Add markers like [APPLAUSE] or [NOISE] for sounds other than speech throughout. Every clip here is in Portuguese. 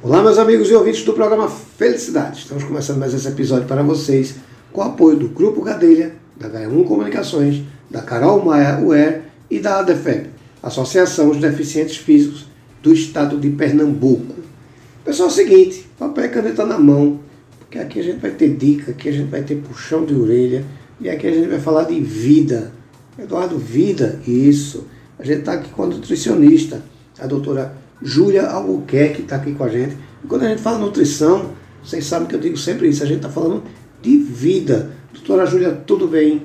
Olá, meus amigos e ouvintes do programa Felicidade. Estamos começando mais esse episódio para vocês com o apoio do Grupo Gadelha, da H1 Comunicações, da Carol Maia UER e da ADEFEB, Associação dos Deficientes Físicos do Estado de Pernambuco. Pessoal, é o seguinte, papel e caneta na mão, porque aqui a gente vai ter dica, aqui a gente vai ter puxão de orelha e aqui a gente vai falar de vida. Eduardo, vida, isso. A gente está aqui com a nutricionista, a doutora Júlia Albuquerque está aqui com a gente. E quando a gente fala nutrição, vocês sabem que eu digo sempre isso, a gente está falando de vida. Doutora Júlia, tudo bem?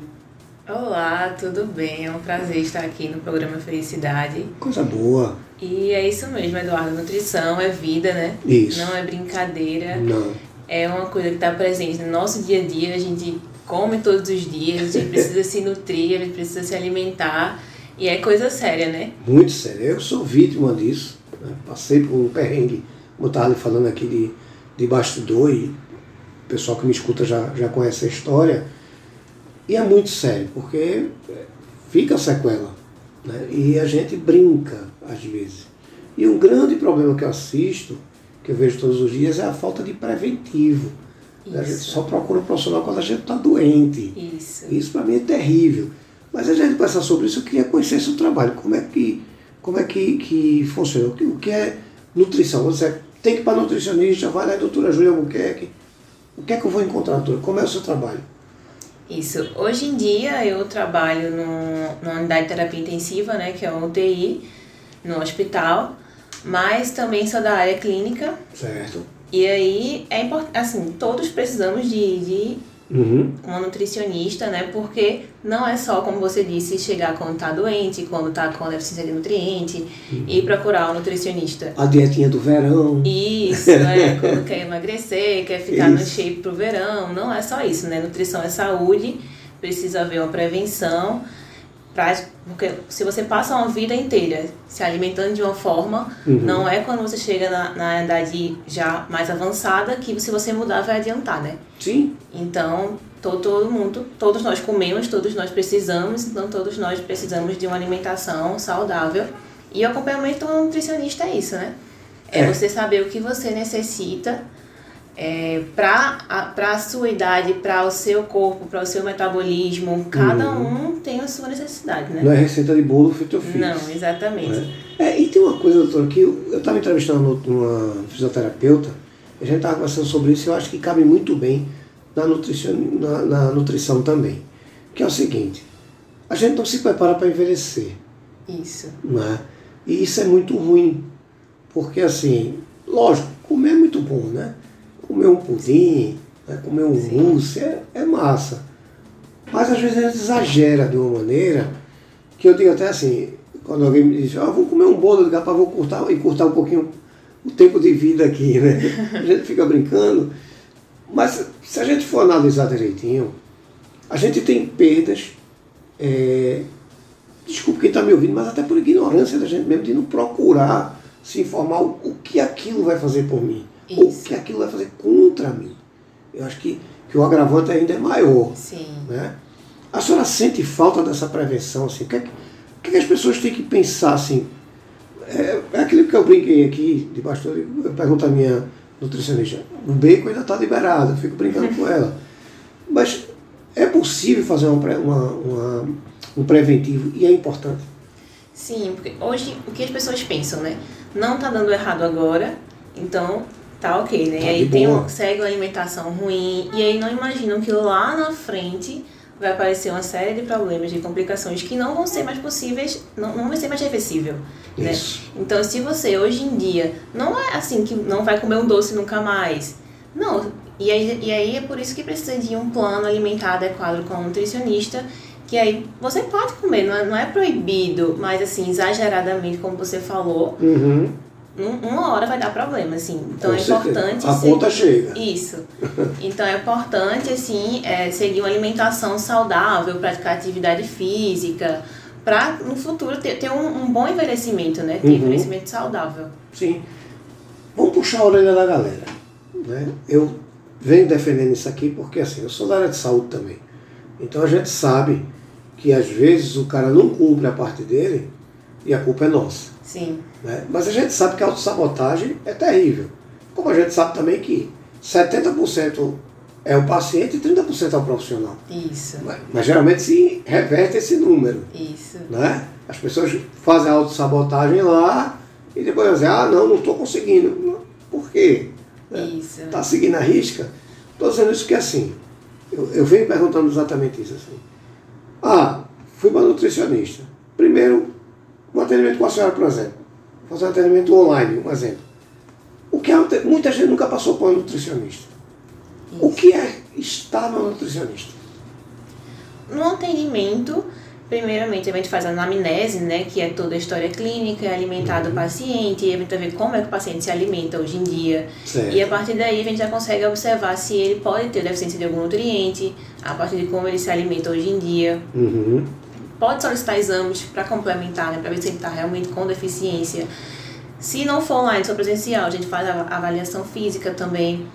Olá, tudo bem? É um prazer estar aqui no programa Felicidade. Coisa boa. E é isso mesmo, Eduardo. Nutrição é vida, né? Isso. Não é brincadeira. Não. É uma coisa que está presente no nosso dia a dia. A gente come todos os dias, a gente precisa se nutrir, a gente precisa se alimentar. E é coisa séria, né? Muito séria. Eu sou vítima disso. Né? Passei por um perrengue, como eu estava lhe falando aqui de, de bastidor, e o pessoal que me escuta já, já conhece a história. E é muito sério, porque fica sequela. Né? E a gente brinca, às vezes. E um grande problema que eu assisto, que eu vejo todos os dias, é a falta de preventivo. Né? A gente só procura um profissional quando a gente está doente. Isso. Isso para mim é terrível. Mas a gente pensar sobre isso, eu queria conhecer seu trabalho. Como é que, como é que, que funciona? O que, o que é nutrição? Você tem que ir para nutricionista, vai lá, doutora Júlia Albuquerque. O que é que eu vou encontrar, doutora? Como é o seu trabalho? Isso. Hoje em dia eu trabalho no, numa unidade de terapia intensiva, né, que é o UTI, no hospital, mas também sou da área clínica. Certo? E aí é importante, assim, todos precisamos de, de Uhum. uma nutricionista, né? Porque não é só, como você disse, chegar quando tá doente, quando tá com deficiência de nutriente e procurar um nutricionista. A dietinha do verão. Isso, né? [LAUGHS] Quando quer emagrecer, quer ficar no Isso. shape pro verão. Não é só isso, né? Nutrição é saúde, precisa haver uma prevenção. Pra, porque se você passa uma vida inteira se alimentando de uma forma, Uhum. não é quando você chega na, na idade já mais avançada que se você mudar vai adiantar, né? Sim, Então, to, todo mundo, todos nós comemos, todos nós precisamos, então todos nós precisamos de uma alimentação saudável. E o acompanhamento do nutricionista é isso, né? É, É. você saber o que você necessita é, para a sua idade, para o seu corpo, para o seu metabolismo. Cada um tem a sua necessidade, né? não é receita de bolo feito fiz. Não, exatamente. É, e tem uma coisa, doutor, que eu estava entrevistando uma fisioterapeuta, a gente estava conversando sobre isso e eu acho que cabe muito bem na nutrição, na, na nutrição também. Que é o seguinte, a gente não se prepara para envelhecer, Isso. não é? E isso é muito ruim, porque assim, lógico, comer é muito bom, né? Comer um pudim, né? comer um mousse é, é massa. Mas às vezes a gente exagera de uma maneira que eu digo até assim, quando alguém me diz, ah, vou comer um bolo, eu digo, "Rapaz, vou cortar e cortar um pouquinho o tempo de vida aqui, né? [LAUGHS] A gente fica brincando. Mas se a gente for analisar direitinho, a gente tem perdas, é, desculpe quem está me ouvindo, mas até por ignorância da gente mesmo de não procurar se informar o, o que aquilo vai fazer por mim, ou o Isso. que aquilo vai fazer contra mim. Eu acho que, que o agravante ainda é maior. Sim. Né? A senhora sente falta dessa prevenção? Assim? O, que é que, o que é que as pessoas têm que pensar? Assim? É, é aquilo que eu brinquei aqui, de pastor, eu pergunto à minha nutricionista, o bacon ainda está liberado, eu fico brincando com ela. Mas é possível fazer uma, uma- uma- um preventivo e é importante. Sim, porque hoje o que as pessoas pensam, né? Não tá dando errado agora, então tá ok, né? Tá e aí tem um, segue uma alimentação ruim, e aí não imaginam que lá na frente vai aparecer uma série de problemas, de complicações que não vão ser mais possíveis, não, não vai ser mais reversível. Né? Então, se você hoje em dia não é assim que não vai comer um doce nunca mais, não. E aí, e aí é por isso que precisa de um plano alimentar adequado com um nutricionista, que aí você pode comer, não é, não é proibido, mas assim, exageradamente, como você falou, Uhum. Um- uma hora vai dar problema, assim. Então Com é certeza. importante. A conta chega. Isso. Então é importante, assim, é, seguir uma alimentação saudável, praticar atividade física, para no futuro ter, ter um, um bom envelhecimento, né? Ter Uhum. envelhecimento saudável. Sim. Vamos puxar a orelha da galera. Né? Eu venho defendendo isso aqui porque assim, eu sou da área de saúde também. Então a gente sabe que às vezes o cara não cumpre a parte dele e a culpa é nossa. Sim. Né? Mas a gente sabe que a autossabotagem é terrível. Como a gente sabe também que 70% é o paciente e 30% é o profissional. Isso. Mas, mas, geralmente se reverte esse número. Isso. Né? As pessoas fazem a autossabotagem lá e depois dizem, ah não, não estou conseguindo. Por quê? Isso. Está seguindo a risca? Estou dizendo isso que é assim. Eu, eu venho perguntando exatamente isso assim. Ah, fui para nutricionista. Primeiro, um atendimento com a senhora, por exemplo. Fazer um atendimento online, um exemplo. O que é, muita gente nunca passou por um nutricionista. Isso. O que é estar no nutricionista? No atendimento, primeiramente a gente faz a anamnese, né, que é toda a história clínica, alimentar uhum. do paciente, e a gente vai ver como é que o paciente se alimenta hoje em dia. Certo. E a partir daí a gente já consegue observar se ele pode ter deficiência de algum nutriente, a partir de como ele se alimenta hoje em dia. Uhum. Pode solicitar exames para complementar, né, para ver se ele está realmente com deficiência. Se não for online, só presencial, a gente faz a avaliação física também.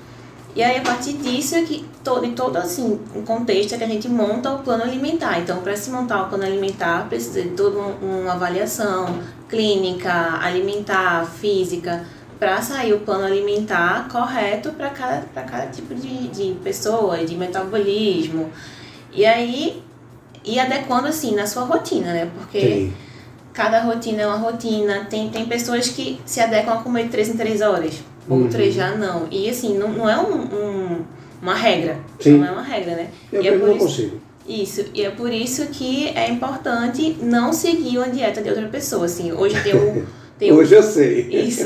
E aí, a partir disso, é que todo, em todo assim, um contexto é que a gente monta o plano alimentar. Então, para se montar o plano alimentar, precisa de toda uma avaliação clínica, alimentar, física, para sair o plano alimentar correto para cada, cada tipo de, de pessoa, de metabolismo. E aí, e adequando assim na sua rotina, né? Porque. Sim cada rotina é uma rotina. Tem, tem pessoas que se adequam a comer três em três horas, uhum. outras já não. E assim, não, não é um, um uma regra. Sim. Não é uma regra, né? Eu e é não isso, consigo. Isso, e é por isso que é importante não seguir uma dieta de outra pessoa. Assim, hoje tem o. [LAUGHS] Tem hoje eu sei. Isso.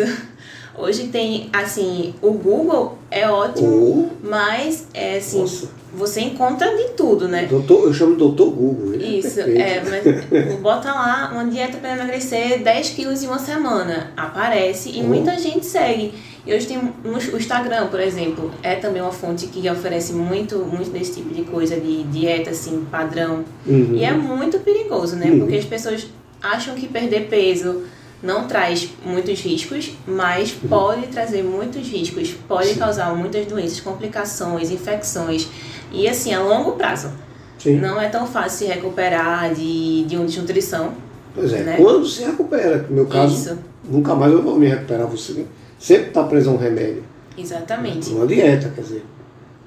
Hoje tem, assim, o Google é ótimo, oh. mas é assim. Nossa você encontra de tudo, né? Doutor, eu chamo doutor Google. Isso, é, é, mas bota lá uma dieta para emagrecer 10 quilos em uma semana. Aparece e uhum. muita gente segue. E hoje tem o Instagram, por exemplo, é também uma fonte que oferece muito, muito desse tipo de coisa, de dieta, assim, padrão. Uhum. E é muito perigoso, né? Uhum. Porque as pessoas acham que perder peso não traz muitos riscos, mas uhum. pode trazer muitos riscos, pode Sim. causar muitas doenças, complicações, infecções. E assim, a longo prazo. Sim. Não é tão fácil se recuperar de, de uma desnutrição. Pois é, né? quando se recupera, no meu caso, Isso. nunca mais eu vou me recuperar. Você sempre está preso a um remédio. Exatamente. Uma dieta, quer dizer,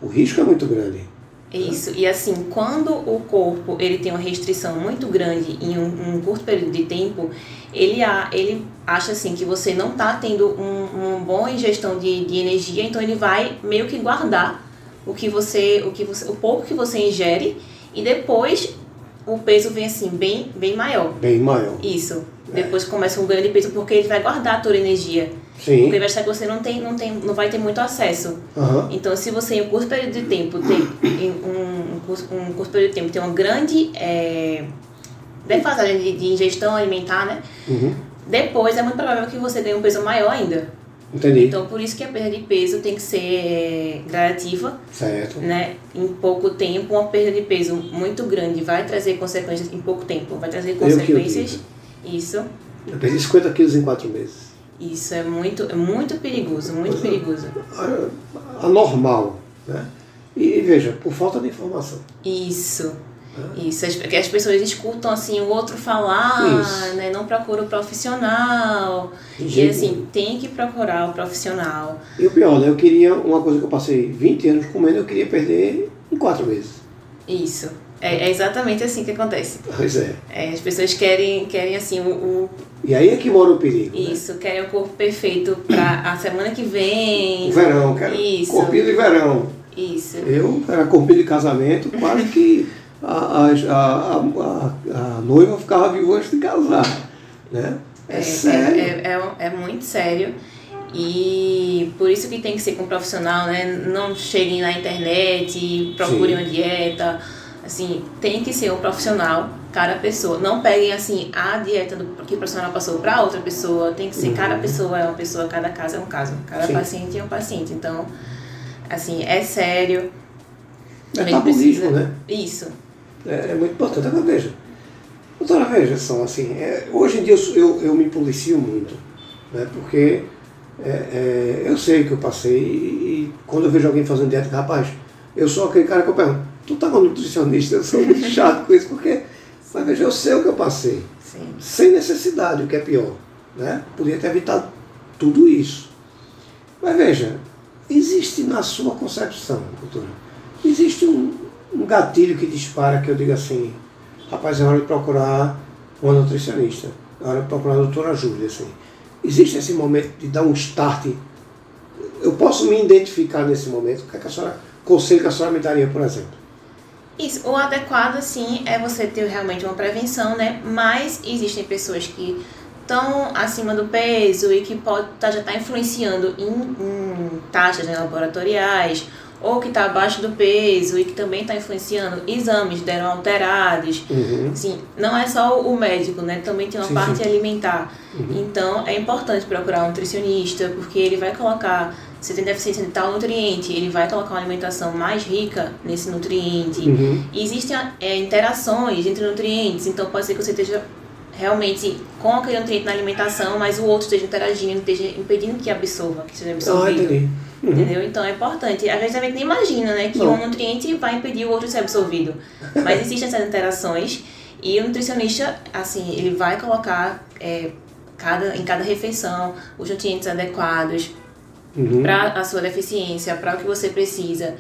o risco é muito grande. Isso, e assim, quando o corpo ele tem uma restrição muito grande em um, um curto período de tempo, ele, a, ele acha assim que você não está tendo um, um boa ingestão de, de energia, então ele vai meio que guardar o que você, o que você, o pouco que você ingere e depois o peso vem assim bem, bem maior. Bem maior. Isso. É. Depois começa um ganho de peso porque ele vai guardar toda a energia. Sim. Porque vai achar que você não tem, não tem, não vai ter muito acesso. Uhum. Então, se você em um curto período de tempo tem um, um, curto, um curto período de tempo tem uma grande é, defasagem de, de ingestão alimentar, né? Uhum. Depois é muito provável que você tenha um peso maior ainda. Entendi. Então, por isso que a perda de peso tem que ser gradativa. Certo. Né? Em pouco tempo, uma perda de peso muito grande vai trazer consequências em pouco tempo. Vai trazer consequências. Isso. Eu perdi 50 quilos em 4 meses. Isso é muito, é muito perigoso, muito Mas, perigoso. Anormal, né? E veja, por falta de informação. Isso. Isso, que as pessoas escutam assim o outro falar, né? Não procura o profissional. E assim, tem que procurar o profissional. E o pior, né? Eu queria, uma coisa que eu passei 20 anos comendo, eu queria perder em 4 meses. Isso. É, é, exatamente assim que acontece. Pois é. é. As pessoas querem, querem assim, o, o... E aí é que mora o perigo. Né? Isso, né? querem o corpo perfeito para a semana que vem. O verão, quero Isso. corpinho de verão. Isso. Eu era corpinho de casamento, quase que a, a, a, a, noiva ficava viva antes de casar. Né? É, é sério. É, é, é, muito sério. E por isso que tem que ser com um profissional, né? Não cheguem na internet, procurem Sim. uma dieta. Assim, tem que ser um profissional, cada pessoa. Não peguem assim a dieta do, que o profissional passou para outra pessoa. Tem que ser uhum. cada pessoa é uma pessoa, cada caso é um caso, cada Sim. paciente é um paciente. Então, assim, é sério. É tabuismo, né? Isso. É, é muito importante. Agora veja, doutora, veja só, assim, é, hoje em dia eu, eu, eu, me policio muito, né, porque é, é, eu sei que eu passei e, e, quando eu vejo alguém fazendo dieta, rapaz, eu sou aquele cara que eu pergunto, tu tá com nutricionista? Eu sou muito [LAUGHS] chato com isso, porque, mas veja, eu sei o que eu passei, Sim. sem necessidade, o que é pior, né? Podia ter evitado tudo isso. Mas veja, existe na sua concepção, doutora, existe um, um gatilho que dispara que eu digo assim, rapaz, é hora de procurar uma nutricionista, é hora de procurar a doutora Júlia, assim. Existe esse momento de dar um start. Eu posso me identificar nesse momento. O que, é que a senhora, conselho que a senhora me daria, por exemplo? Isso, o adequado, sim, é você ter realmente uma prevenção, né? Mas existem pessoas que estão acima do peso e que pode tá, já estar tá influenciando em, em taxas né, laboratoriais ou que está abaixo do peso e que também está influenciando exames deram alterados. Uhum. Assim, não é só o médico, né? Também tem uma sim, parte sim. alimentar. Uhum. Então é importante procurar um nutricionista porque ele vai colocar você tem deficiência de tal nutriente, ele vai colocar uma alimentação mais rica nesse nutriente. Uhum. E existem é, interações entre nutrientes, então pode ser que você esteja realmente com aquele nutriente na alimentação, mas o outro esteja interagindo, esteja impedindo que absorva, que seja absorvido. Ah. Uhum. Entendeu? Então é importante. A gente nem imagina, né, que Não. um nutriente vai impedir o outro de ser absorvido. Mas existem essas interações e o nutricionista, assim, ele vai colocar é, cada, em cada refeição os nutrientes adequados uhum. para a sua deficiência, para o que você precisa.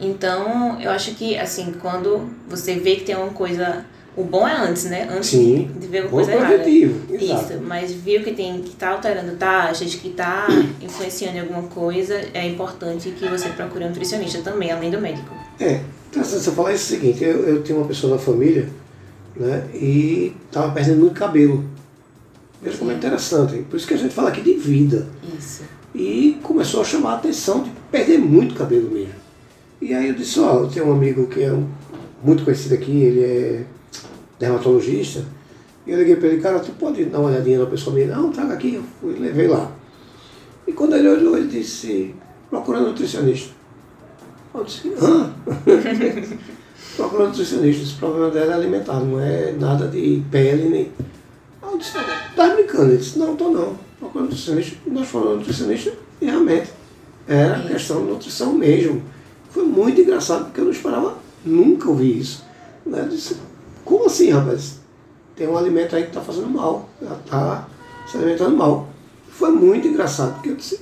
Então, eu acho que, assim, quando você vê que tem uma coisa o bom é antes, né? Antes Sim. de ver alguma coisa errada. Exato. Isso, mas viu que tem que tá alterando taxas, que está [COUGHS] influenciando em alguma coisa, é importante que você procure um nutricionista também, além do médico. É, então, você falar isso é o seguinte, eu, eu tenho uma pessoa da família, né, e estava perdendo muito cabelo. Veja como é interessante. Por isso que a gente fala aqui de vida. Isso. E começou a chamar a atenção de perder muito cabelo mesmo. E aí eu disse, ó, eu tenho um amigo que é um, muito conhecido aqui, ele é dermatologista, e eu liguei para ele, cara, tu pode dar uma olhadinha na pessoa minha? Não, traga aqui, eu fui, levei lá. E quando ele olhou, ele disse, procurando nutricionista. Eu disse, hã? [LAUGHS] procurando nutricionista, esse problema dela é alimentar, não é nada de pele, nem... Eu disse, tá brincando? Ele disse, não, tô não. Procurando nutricionista, nós falamos nutricionista, e realmente era questão de nutrição mesmo. Foi muito engraçado, porque eu não esperava nunca ouvir isso. Né? Eu disse, como assim, rapaz? Tem um alimento aí que está fazendo mal, já está se alimentando mal. Foi muito engraçado, porque eu disse,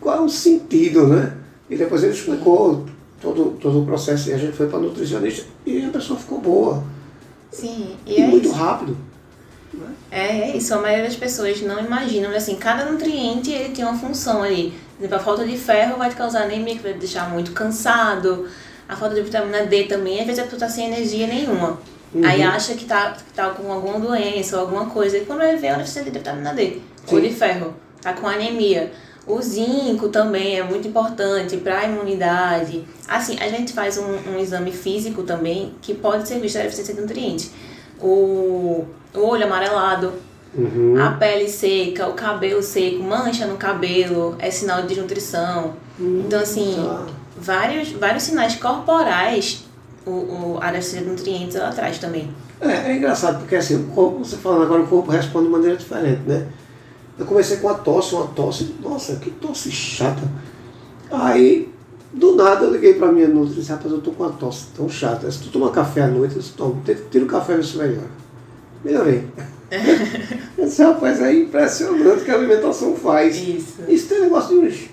qual é o sentido, né? E depois ele explicou todo, todo o processo e a gente foi para nutricionista e a pessoa ficou boa. Sim, e, e é muito isso. rápido. Né? É, é isso, a maioria das pessoas não imaginam, assim, cada nutriente ele tem uma função ali. Por exemplo, a falta de ferro vai te causar anemia, que vai te deixar muito cansado. A falta de vitamina D também, às vezes a pessoa está sem energia nenhuma. Uhum. Aí acha que tá, que tá com alguma doença ou alguma coisa. E quando ele vê, ela precisa de vitamina D Sim. ou de ferro. Tá com anemia. O zinco também é muito importante para a imunidade. Assim, a gente faz um, um, exame físico também que pode ser visto a deficiência de nutrientes. O, o olho amarelado, uhum. a pele seca, o cabelo seco, mancha no cabelo, é sinal de desnutrição. Uhum. Então, assim, tá. vários, vários sinais corporais o, o, a área de nutrientes ela traz também. É, é engraçado, porque assim, o corpo, você falando agora, o corpo responde de maneira diferente, né? Eu comecei com a tosse, uma tosse, nossa, que tosse chata. Aí, do nada, eu liguei pra minha nutricionista disse, rapaz, eu tô com uma tosse tão chata. Se tu toma café à noite, eu disse, toma, tira o café e se melhora. Melhorei. [LAUGHS] eu disse, rapaz, é impressionante o que a alimentação faz. Isso. Isso tem negócio de uns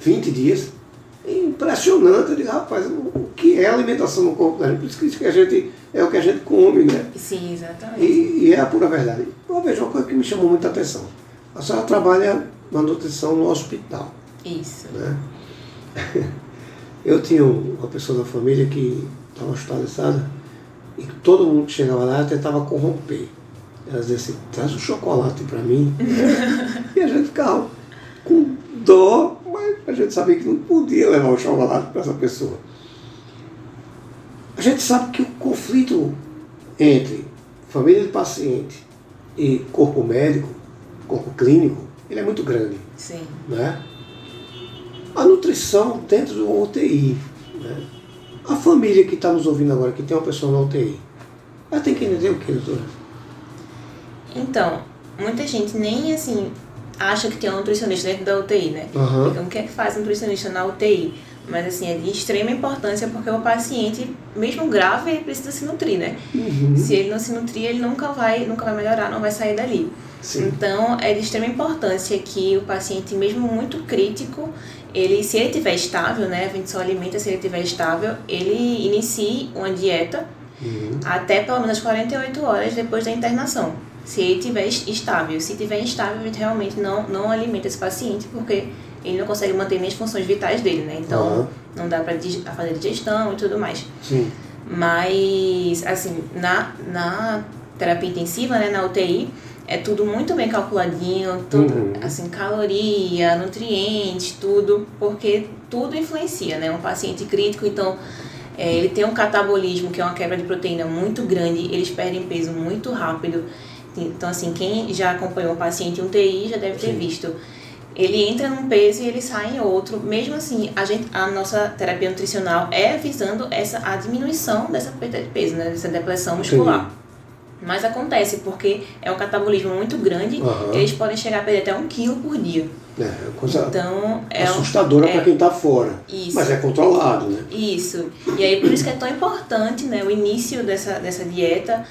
20 dias impressionante. Eu digo, rapaz, o que é alimentação no corpo da gente? Por isso que a gente é o que a gente come, né? Sim, exatamente. E, e é a pura verdade. Eu vejo uma coisa que me chamou muita atenção. A senhora trabalha na nutrição no hospital. Isso. Né? Eu tinha uma pessoa da família que estava hospitalizada e todo mundo que chegava lá tentava corromper. Ela dizia assim, traz um chocolate para mim. [LAUGHS] e a gente ficava com dó a gente sabia que não podia levar o chocolate para essa pessoa. A gente sabe que o conflito entre família de paciente e corpo médico, corpo clínico, ele é muito grande. Sim. Né? A nutrição dentro do UTI. Né? A família que está nos ouvindo agora, que tem uma pessoa na UTI, ela tem que entender o que, doutora? Então, muita gente nem assim acha que tem um nutricionista dentro da UTI, né? Aham. Então, o que é que faz um nutricionista na UTI? Mas, assim, é de extrema importância porque o paciente, mesmo grave, ele precisa se nutrir, né? Uhum. Se ele não se nutrir, ele nunca vai, nunca vai melhorar, não vai sair dali. Sim. Então, é de extrema importância que o paciente, mesmo muito crítico, ele, se ele estiver estável, né, a gente só alimenta se ele estiver estável, ele inicie uma dieta Uhum. até pelo menos 48 horas depois da internação. Se ele estiver es- estável. Se estiver instável, a gente realmente não, não alimenta esse paciente, porque ele não consegue manter nem as funções vitais dele, né? Então, Aham. não dá para fazer digestão e tudo mais. Sim. Mas, assim, na, na terapia intensiva, né, na UTI, é tudo muito bem calculadinho, tudo, Uhum. assim, caloria, nutrientes, tudo, porque tudo influencia, né? Um paciente crítico, então, é, ele tem um catabolismo, que é uma quebra de proteína muito grande, eles perdem peso muito rápido. Então, assim, quem já acompanhou um paciente em UTI já deve ter Sim. visto. Ele entra num peso e ele sai em outro. Mesmo assim, a, gente, a nossa terapia nutricional é visando essa, a diminuição dessa perda de peso, né? Dessa depressão muscular. Mas acontece porque é um catabolismo muito grande, Aham. eles podem chegar a perder até um quilo por dia. É, é coisa Então, é assustadora é- para quem está fora. Isso. Mas é controlado, né? Isso. E aí por isso que é tão importante, né, o início dessa, dessa dieta,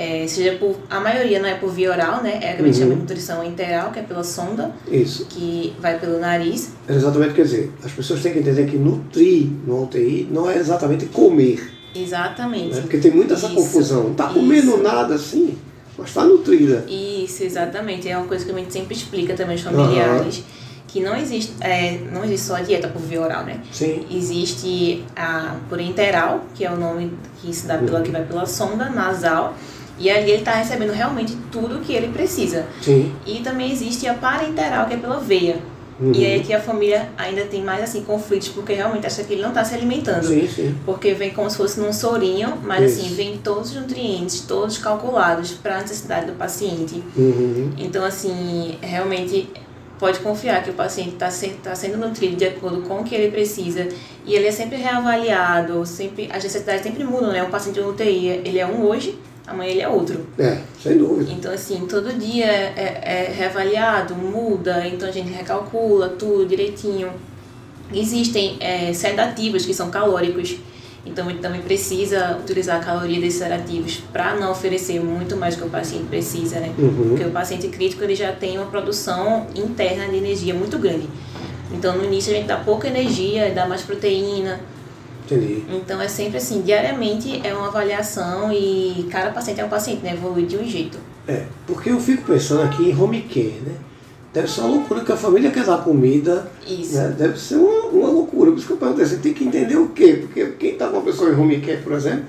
é, seja por. A maioria não é por via oral, né? É a que a gente Uhum. chama de nutrição interal, que é pela sonda, Isso. que vai pelo nariz. Exatamente, quer dizer, as pessoas têm que entender que nutrir no UTI não é exatamente comer. Exatamente. Né? Porque tem muita essa Isso, confusão. Não está comendo nada assim, mas está nutrida. Isso, exatamente. É uma coisa que a gente sempre explica também aos familiares. Que não existe, é, não existe só a dieta por via oral, né? Sim. Existe a por interal, que é o nome que se dá pela que vai pela sonda nasal, e ali ele está recebendo realmente tudo o que ele precisa. Sim. E também existe a parenteral, que é pela veia. Uhum. E aí aqui a família ainda tem mais assim conflitos, porque realmente acha que ele não está se alimentando. Sim, sim. Porque vem como se fosse num sorinho, mas Isso. assim, vem todos os nutrientes, todos calculados para a necessidade do paciente. Uhum. Então, assim, realmente pode confiar que o paciente está se, tá sendo nutrido de acordo com o que ele precisa e ele é sempre reavaliado, sempre, as necessidades sempre mudam, né? Um paciente de UTI, ele é um hoje, amanhã ele é outro. É, sem dúvida. Então, assim, todo dia é, é reavaliado, muda, então a gente recalcula tudo direitinho. Existem é, sedativos que são calóricos, então a gente também precisa utilizar a caloria desses sedativos para não oferecer muito mais do que o paciente precisa, né? Uhum. Porque o paciente crítico ele já tem uma produção interna de energia muito grande. Então no início a gente dá pouca energia, dá mais proteína. Entendi. Então é sempre assim, diariamente é uma avaliação e cada paciente é um paciente, né? Evolui de um jeito. É, porque eu fico pensando aqui em home care, né? Deve ser uma loucura que a família quer dar comida, Isso. né? Deve ser uma, uma loucura. Por isso que eu perguntei, você tem que entender o quê? Porque quem está com uma pessoa em home care, por exemplo,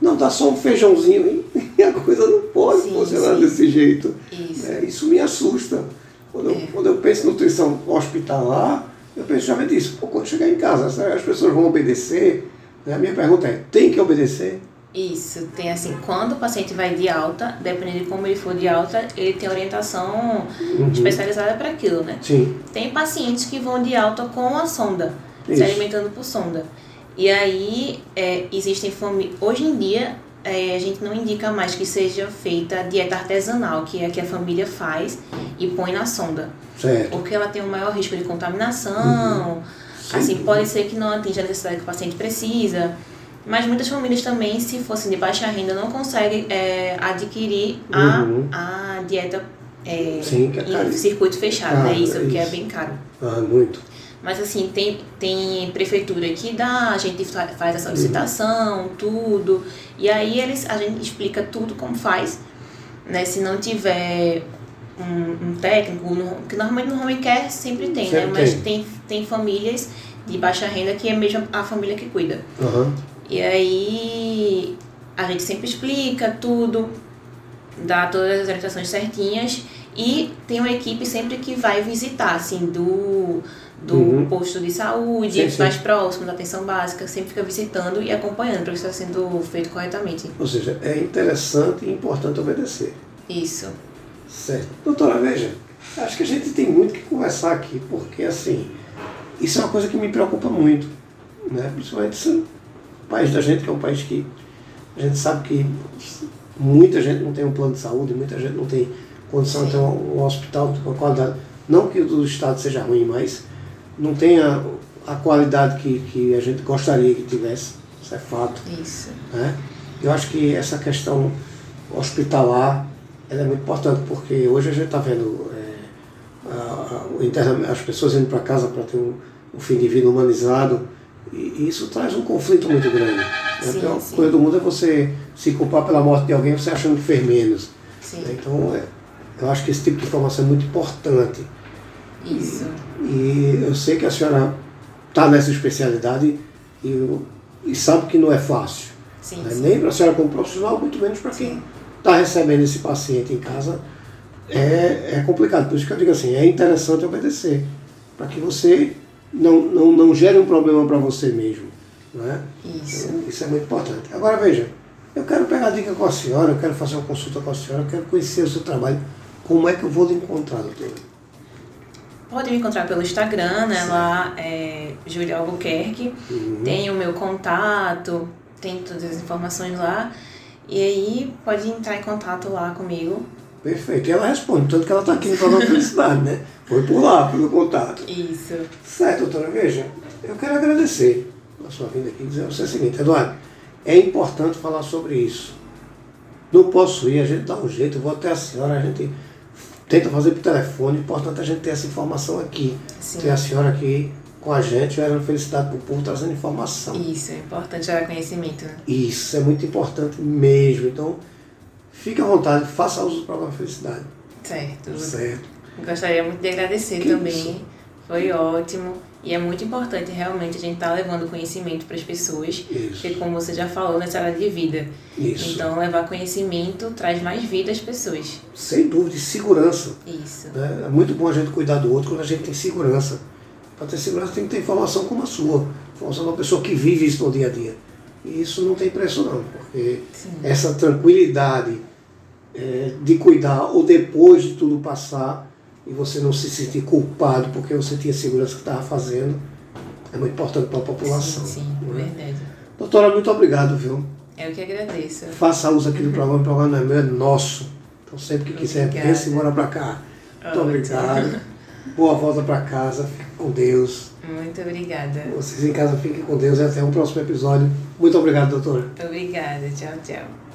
não dá só um feijãozinho [LAUGHS] e a coisa não pode Sim, funcionar sim. desse jeito. Isso. É, isso me assusta. Quando eu, É. quando eu penso em nutrição hospitalar, eu penso justamente isso. Pô, quando chegar em casa, as pessoas vão obedecer? Né? A minha pergunta é, tem que obedecer? Isso, tem assim, quando o paciente vai de alta, dependendo de como ele for de alta, ele tem orientação Uhum. especializada para aquilo, né? Sim. Tem pacientes que vão de alta com a sonda, Isso. se alimentando por sonda. E aí, é, existem famílias. Hoje em dia, é, a gente não indica mais que seja feita dieta artesanal, que é a que a família faz e põe na sonda. Certo. Porque ela tem um maior risco de contaminação. Sem Assim, dúvida. pode ser que não atinja a necessidade que o paciente precisa. Mas muitas famílias também, se fossem de baixa renda, não conseguem é, adquirir a, Uhum. a dieta é, Sim, é em circuito fechado, né? Caro, Isso, é que é isso. bem caro. Ah, muito. Mas assim, tem, tem prefeitura que dá, a gente fa- faz a solicitação, tudo. E aí eles, a gente explica tudo como faz. Né? Se não tiver um, um técnico, que normalmente no home care sempre tem, Sempre né? Mas tem. tem, tem famílias de baixa renda que é mesmo a família que cuida. Aham. E aí a gente sempre explica tudo, dá todas as orientações certinhas e tem uma equipe sempre que vai visitar, assim, do, do Uhum. posto de saúde, Sim, sim. mais próximo da atenção básica, sempre fica visitando e acompanhando para ver se está sendo feito corretamente. Ou seja, é interessante e importante obedecer. Isso. Certo. Doutora, veja, acho que a gente tem muito que conversar aqui, porque assim, isso é uma coisa que me preocupa muito. Né? Principalmente o país da gente, que é um país que a gente sabe que muita gente não tem um plano de saúde, muita gente não tem condição de ter um, um hospital com qualidade. Não que o do Estado seja ruim, mas não tem a, a qualidade que, que a gente gostaria que tivesse. Isso é fato. Isso. Né? Eu acho que essa questão hospitalar ela é muito importante, porque hoje a gente está vendo é, a, a, as pessoas indo para casa para ter um, um, fim de vida humanizado, e, e isso traz um conflito muito grande. Né? Sim, a pior sim. coisa do mundo é você se culpar pela morte de alguém você achando que fez menos. Sim. Então, é, eu acho que esse tipo de informação é muito importante. Isso. E eu sei que a senhora está nessa especialidade e, e sabe que não é fácil. Sim, né? sim. Nem para a senhora como profissional, muito menos para quem está recebendo esse paciente em casa. É, é complicado. Por isso que eu digo assim, é interessante obedecer. Para que você não, não, não gere um problema para você mesmo. Né? Isso. Então, isso é muito importante. Agora veja, eu quero pegar dica com a senhora, eu quero fazer uma consulta com a senhora, eu quero conhecer o seu trabalho. Como é que eu vou lhe encontrar, doutora? Pode me encontrar pelo Instagram, né? Lá é Júlia Albuquerque. Uhum. Tem o meu contato, tem todas as informações lá. E aí pode entrar em contato lá comigo. Perfeito. E ela responde, tanto que ela está aqui no programa Felicidade, né? Foi por lá, pelo contato. Isso. Certo, doutora, veja, eu quero agradecer a sua vinda aqui e dizer você o seguinte, Eduardo, é importante falar sobre isso. Não posso ir, a gente dá um jeito, eu vou até a senhora, a gente tenta fazer por telefone, o importante é a gente ter essa informação aqui. Sim. Ter a senhora aqui com a gente, gerando felicidade para o povo, trazendo informação. Isso, é importante gerar conhecimento, né? Isso é muito importante mesmo. Então, fique à vontade, faça uso do programa Felicidade. Certo. Certo. Gostaria muito de agradecer Que também. isso. Foi ótimo. E é muito importante realmente a gente estar levando conhecimento para as pessoas. Isso. Porque, como você já falou, nessa área de vida. Isso. Então, levar conhecimento traz mais vida às pessoas. Sem dúvida, e segurança. Isso. né? É muito bom a gente cuidar do outro quando a gente tem segurança. Para ter segurança tem que ter informação como a sua. Informação de uma pessoa que vive isso no dia a dia. E isso não tem preço não, porque Sim. essa tranquilidade é, de cuidar ou depois de tudo passar e você não se sentir culpado porque você tinha segurança que estava fazendo, é muito importante para a população. Sim, sim, não é? verdade. Doutora, muito obrigado, viu? Eu que agradeço. Faça uso aqui do programa, o programa não é meu, é nosso. Então sempre que quiser, Obrigada. pense e bora para cá. Muito Ótimo. obrigado. Boa volta para casa, fique com Deus. Muito obrigada. Vocês em casa fiquem com Deus e até o próximo episódio. Muito obrigado, doutora. Obrigada. Tchau, tchau.